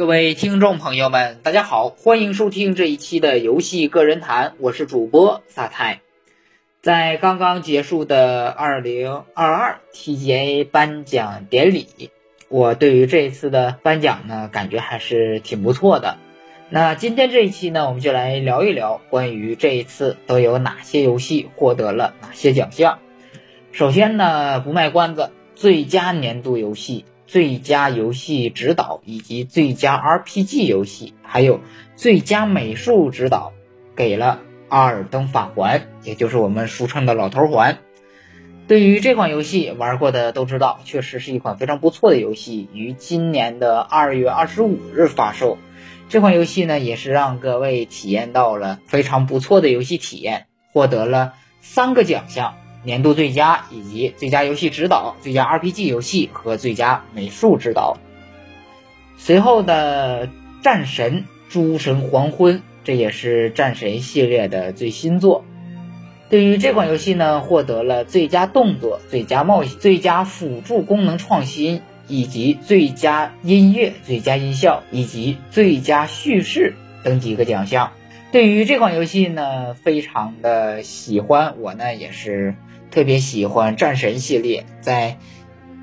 各位听众朋友们，大家好，欢迎收听这一期的游戏个人谈，我是主播萨泰。在刚刚结束的二零二二 TGA 颁奖典礼，我对于这一次的颁奖呢，感觉还是挺不错的。那今天这一期呢，我们就来聊一聊关于这一次都有哪些游戏获得了哪些奖项。首先呢，不卖关子，最佳年度游戏。最佳游戏指导以及最佳 RPG 游戏，还有最佳美术指导，给了《阿尔登法环》，也就是我们俗称的老头环。对于这款游戏，玩过的都知道，确实是一款非常不错的游戏，于今年的二月二十五日发售。这款游戏呢，也是让各位体验到了非常不错的游戏体验，获得了三个奖项。年度最佳以及最佳游戏指导、最佳 RPG 游戏和最佳美术指导。随后的《战神：诸神黄昏》，这也是战神系列的最新作。对于这款游戏呢，获得了最佳动作、最佳冒险、最佳辅助功能创新，以及最佳音乐、最佳音效以及最佳叙事等几个奖项。对于这款游戏呢，非常的喜欢，我呢也是。特别喜欢战神系列，在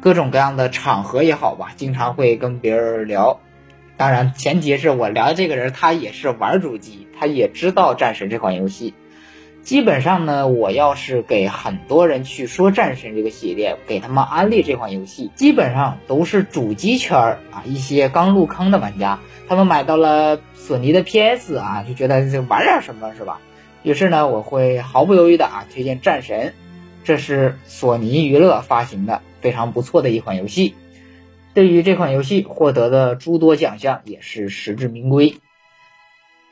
各种各样的场合也好吧，经常会跟别人聊。当然，前提是我聊的这个人他也是玩主机，他也知道战神这款游戏。基本上呢，我要是给很多人去说战神这个系列，给他们安利这款游戏，基本上都是主机圈儿啊一些刚入坑的玩家，他们买到了索尼的 PS 啊，就觉得这玩点什么是吧？于是呢，我会毫不犹豫的啊推荐战神。这是索尼娱乐发行的非常不错的一款游戏，对于这款游戏获得的诸多奖项也是实至名归。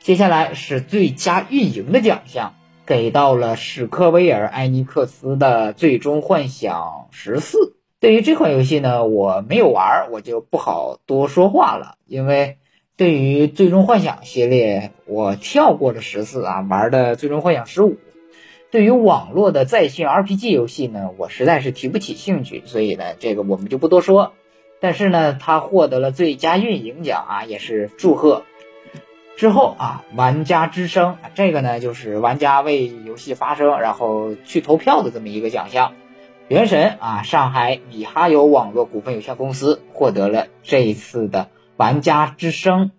接下来是最佳运营的奖项，给到了史克威尔艾尼克斯的《最终幻想十四》。对于这款游戏呢，我没有玩，我就不好多说话了，因为对于《最终幻想》系列，我跳过了十四啊，玩的《最终幻想十五》。对于网络的在线 RPG 游戏呢，我实在是提不起兴趣，所以呢，这个我们就不多说。但是呢，他获得了最佳运营奖啊，也是祝贺。之后啊，玩家之声这个呢，就是玩家为游戏发声，然后去投票的这么一个奖项。原神啊，上海米哈游网络股份有限公司获得了这一次的玩家之声。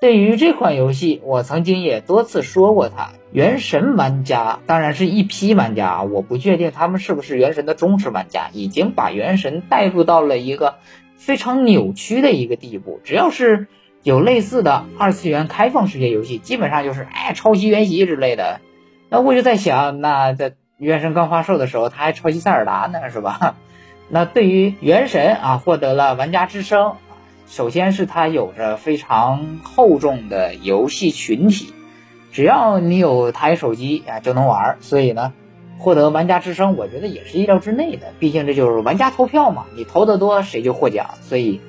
对于这款游戏，我曾经也多次说过，它原神玩家当然是一批玩家啊，我不确定他们是不是原神的忠实玩家，已经把原神带入到了一个非常扭曲的一个地步。只要是有类似的二次元开放世界游戏，基本上就是哎抄袭原袭之类的。那我就在想，那在原神刚发售的时候，他还抄袭塞尔达呢，是吧？那对于原神啊，获得了玩家之声。首先是它有着非常厚重的游戏群体，只要你有台手机啊就能玩，所以呢，获得玩家之声，我觉得也是意料之内的。毕竟这就是玩家投票嘛，你投的多谁就获奖，所以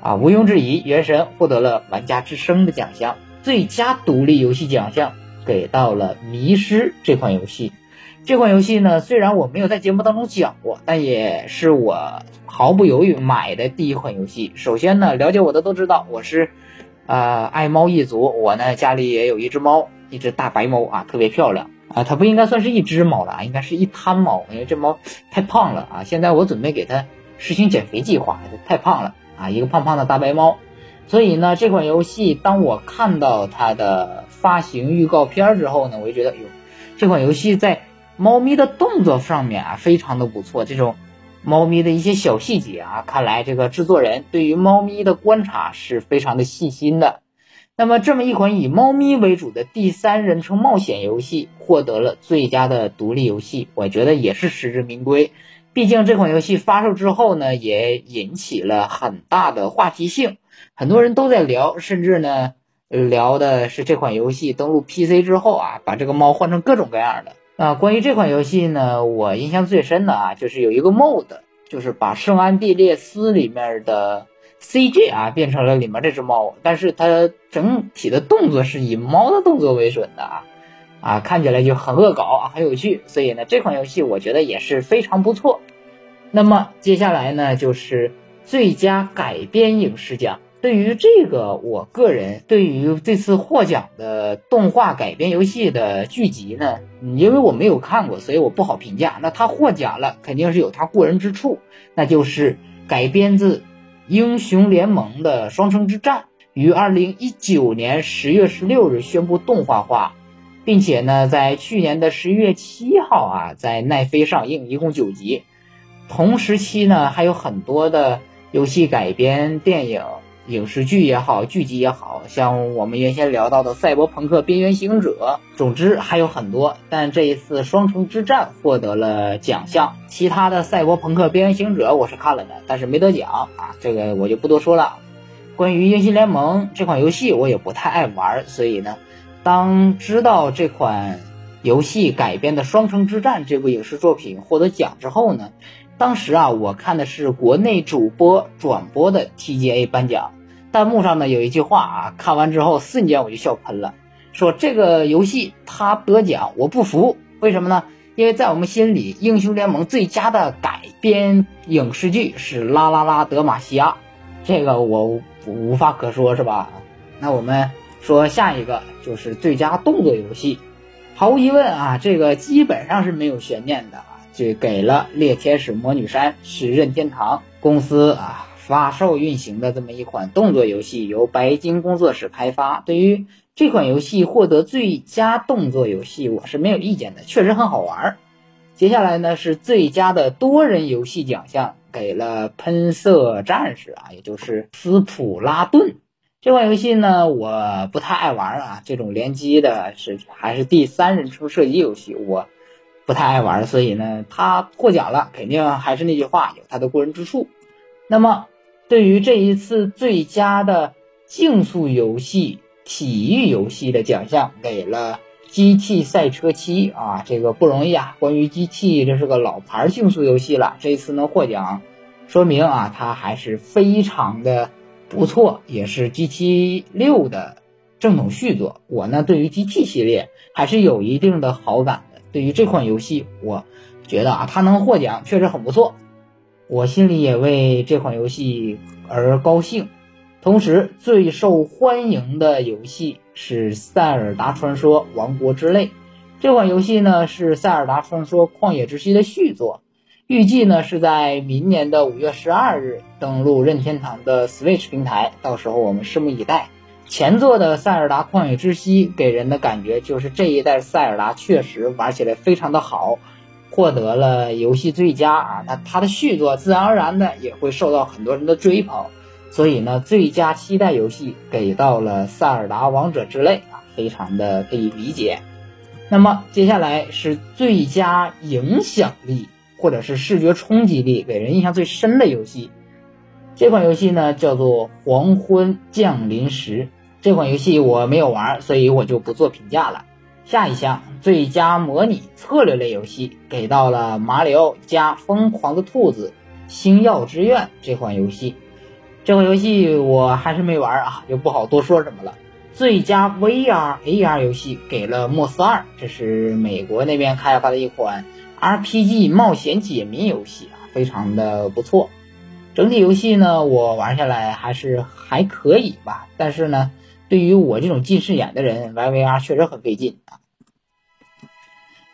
啊毋庸置疑，原神获得了玩家之声的奖项，最佳独立游戏奖项给到了迷失这款游戏。这款游戏呢，虽然我没有在节目当中讲过，但也是我毫不犹豫买的第一款游戏。首先呢，了解我的都知道，我是，呃，爱猫一族。我呢，家里也有一只猫，一只大白猫啊，特别漂亮啊。它不应该算是一只猫了啊，应该是一滩猫，因为这猫太胖了啊。现在我准备给它实行减肥计划，太胖了啊，一个胖胖的大白猫。所以呢，这款游戏当我看到它的发行预告片之后呢，我就觉得，哟，这款游戏在猫咪的动作上面啊，非常的不错。这种猫咪的一些小细节啊，看来这个制作人对于猫咪的观察是非常的细心的。那么，这么一款以猫咪为主的第三人称冒险游戏，获得了最佳的独立游戏，我觉得也是实至名归。毕竟这款游戏发售之后呢，也引起了很大的话题性，很多人都在聊，甚至呢聊的是这款游戏登陆 PC 之后啊，把这个猫换成各种各样的。啊，关于这款游戏呢，我印象最深的啊，就是有一个 mod，就是把圣安地列斯里面的 CG 啊变成了里面这只猫，但是它整体的动作是以猫的动作为准的啊，啊，看起来就很恶搞啊，很有趣，所以呢，这款游戏我觉得也是非常不错。那么接下来呢，就是最佳改编影视奖对于这个，我个人对于这次获奖的动画改编游戏的剧集呢，因为我没有看过，所以我不好评价。那他获奖了，肯定是有他过人之处，那就是改编自《英雄联盟》的《双城之战》，于二零一九年十月十六日宣布动画化，并且呢，在去年的十一月七号啊，在奈飞上映，一共九集。同时期呢，还有很多的游戏改编电影。影视剧也好，剧集也好像我们原先聊到的《赛博朋克：边缘行者》，总之还有很多。但这一次《双城之战》获得了奖项，其他的《赛博朋克：边缘行者》我是看了的，但是没得奖啊，这个我就不多说了。关于《英雄联盟》这款游戏，我也不太爱玩，所以呢，当知道这款游戏改编的《双城之战》这部影视作品获得奖之后呢？当时啊，我看的是国内主播转播的 TGA 颁奖，弹幕上呢有一句话啊，看完之后瞬间我就笑喷了，说这个游戏它得奖我不服，为什么呢？因为在我们心里，英雄联盟最佳的改编影视剧是《啦啦啦德玛西亚》，这个我无话可说，是吧？那我们说下一个就是最佳动作游戏，毫无疑问啊，这个基本上是没有悬念的。就给了《猎天使魔女山》是任天堂公司啊发售运行的这么一款动作游戏，由白金工作室开发。对于这款游戏获得最佳动作游戏，我是没有意见的，确实很好玩。接下来呢是最佳的多人游戏奖项，给了《喷射战士》啊，也就是斯普拉顿这款游戏呢，我不太爱玩啊，这种联机的是还是第三人称射击游戏，我。不太爱玩，所以呢，他获奖了，肯定还是那句话，有他的过人之处。那么，对于这一次最佳的竞速游戏、体育游戏的奖项，给了《机器赛车七》啊，这个不容易啊。关于机器这是个老牌竞速游戏了，这一次能获奖，说明啊，它还是非常的不错，也是 GT 六的正统续作。我呢，对于 GT 系列还是有一定的好感。对于这款游戏，我觉得啊，它能获奖确实很不错，我心里也为这款游戏而高兴。同时，最受欢迎的游戏是《塞尔达传说：王国之泪》。这款游戏呢是《塞尔达传说：旷野之息》的续作，预计呢是在明年的五月十二日登陆任天堂的 Switch 平台，到时候我们拭目以待。前作的《塞尔达旷野之息》给人的感觉就是这一代塞尔达确实玩起来非常的好，获得了游戏最佳啊。那它的续作自然而然的也会受到很多人的追捧，所以呢，最佳期待游戏给到了《塞尔达王者之泪》啊，非常的可以理解。那么接下来是最佳影响力或者是视觉冲击力给人印象最深的游戏。这款游戏呢叫做《黄昏降临时》，这款游戏我没有玩，所以我就不做评价了。下一项最佳模拟策略类游戏给到了《马里奥加疯狂的兔子：星耀之愿》这款游戏。这款游戏我还是没玩啊，就不好多说什么了。最佳 VR AR 游戏给了《莫斯二》，这是美国那边开发的一款 RPG 冒险解谜游戏啊，非常的不错。整体游戏呢，我玩下来还是还可以吧。但是呢，对于我这种近视眼的人玩 VR 确实很费劲啊。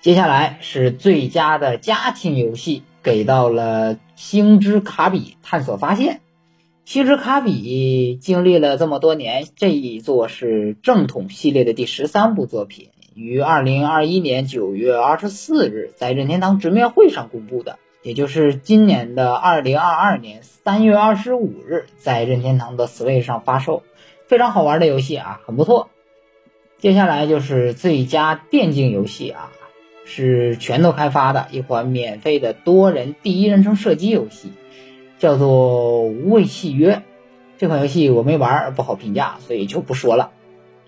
接下来是最佳的家庭游戏，给到了《星之卡比：探索发现》。《星之卡比》经历了这么多年，这一座是正统系列的第十三部作品，于二零二一年九月二十四日在任天堂直面会上公布的。也就是今年的二零二二年三月二十五日，在任天堂的 Switch 上发售，非常好玩的游戏啊，很不错。接下来就是最佳电竞游戏啊，是拳头开发的一款免费的多人第一人称射击游戏，叫做《无畏契约》。这款游戏我没玩，不好评价，所以就不说了。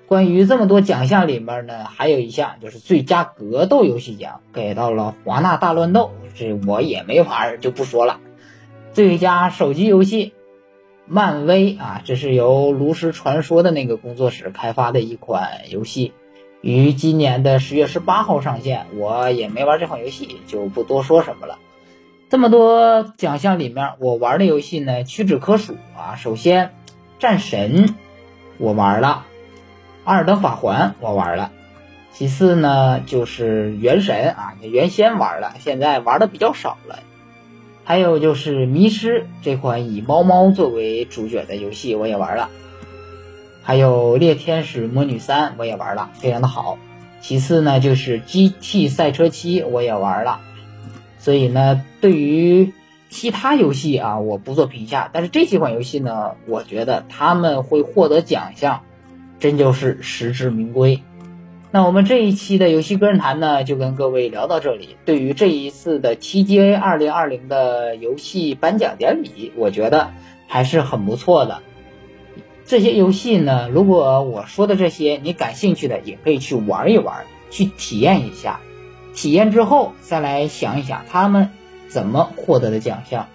关于这么多奖项里面呢，还有一项就是最佳格斗游戏奖，给到了《华纳大乱斗》，这我也没玩，就不说了。最佳手机游戏，漫威啊，这是由《炉石传说》的那个工作室开发的一款游戏，于今年的十月十八号上线。我也没玩这款游戏，就不多说什么了。这么多奖项里面，我玩的游戏呢屈指可数啊。首先。战神我玩了，阿尔登法环我玩了，其次呢就是原神啊，原先玩了，现在玩的比较少了。还有就是迷失这款以猫猫作为主角的游戏我也玩了，还有猎天使魔女三我也玩了，非常的好。其次呢就是 GT 赛车七我也玩了，所以呢对于其他游戏啊我不做评价，但是这几款游戏呢，我觉得他们会获得奖项，真就是实至名归。那我们这一期的游戏个人谈呢，就跟各位聊到这里。对于这一次的 TGA 二零二零的游戏颁奖典礼，我觉得还是很不错的。这些游戏呢，如果我说的这些你感兴趣的，也可以去玩一玩，去体验一下。体验之后再来想一想他们怎么获得的奖项。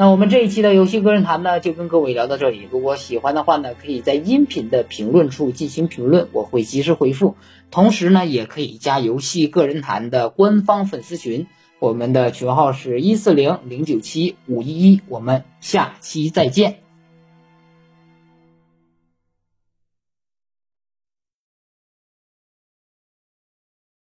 那我们这一期的游戏个人谈呢，就跟各位聊到这里。如果喜欢的话呢，可以在音频的评论处进行评论，我会及时回复。同时呢，也可以加游戏个人谈的官方粉丝群，我们的群号是一四零零九七五一一。我们下期再见。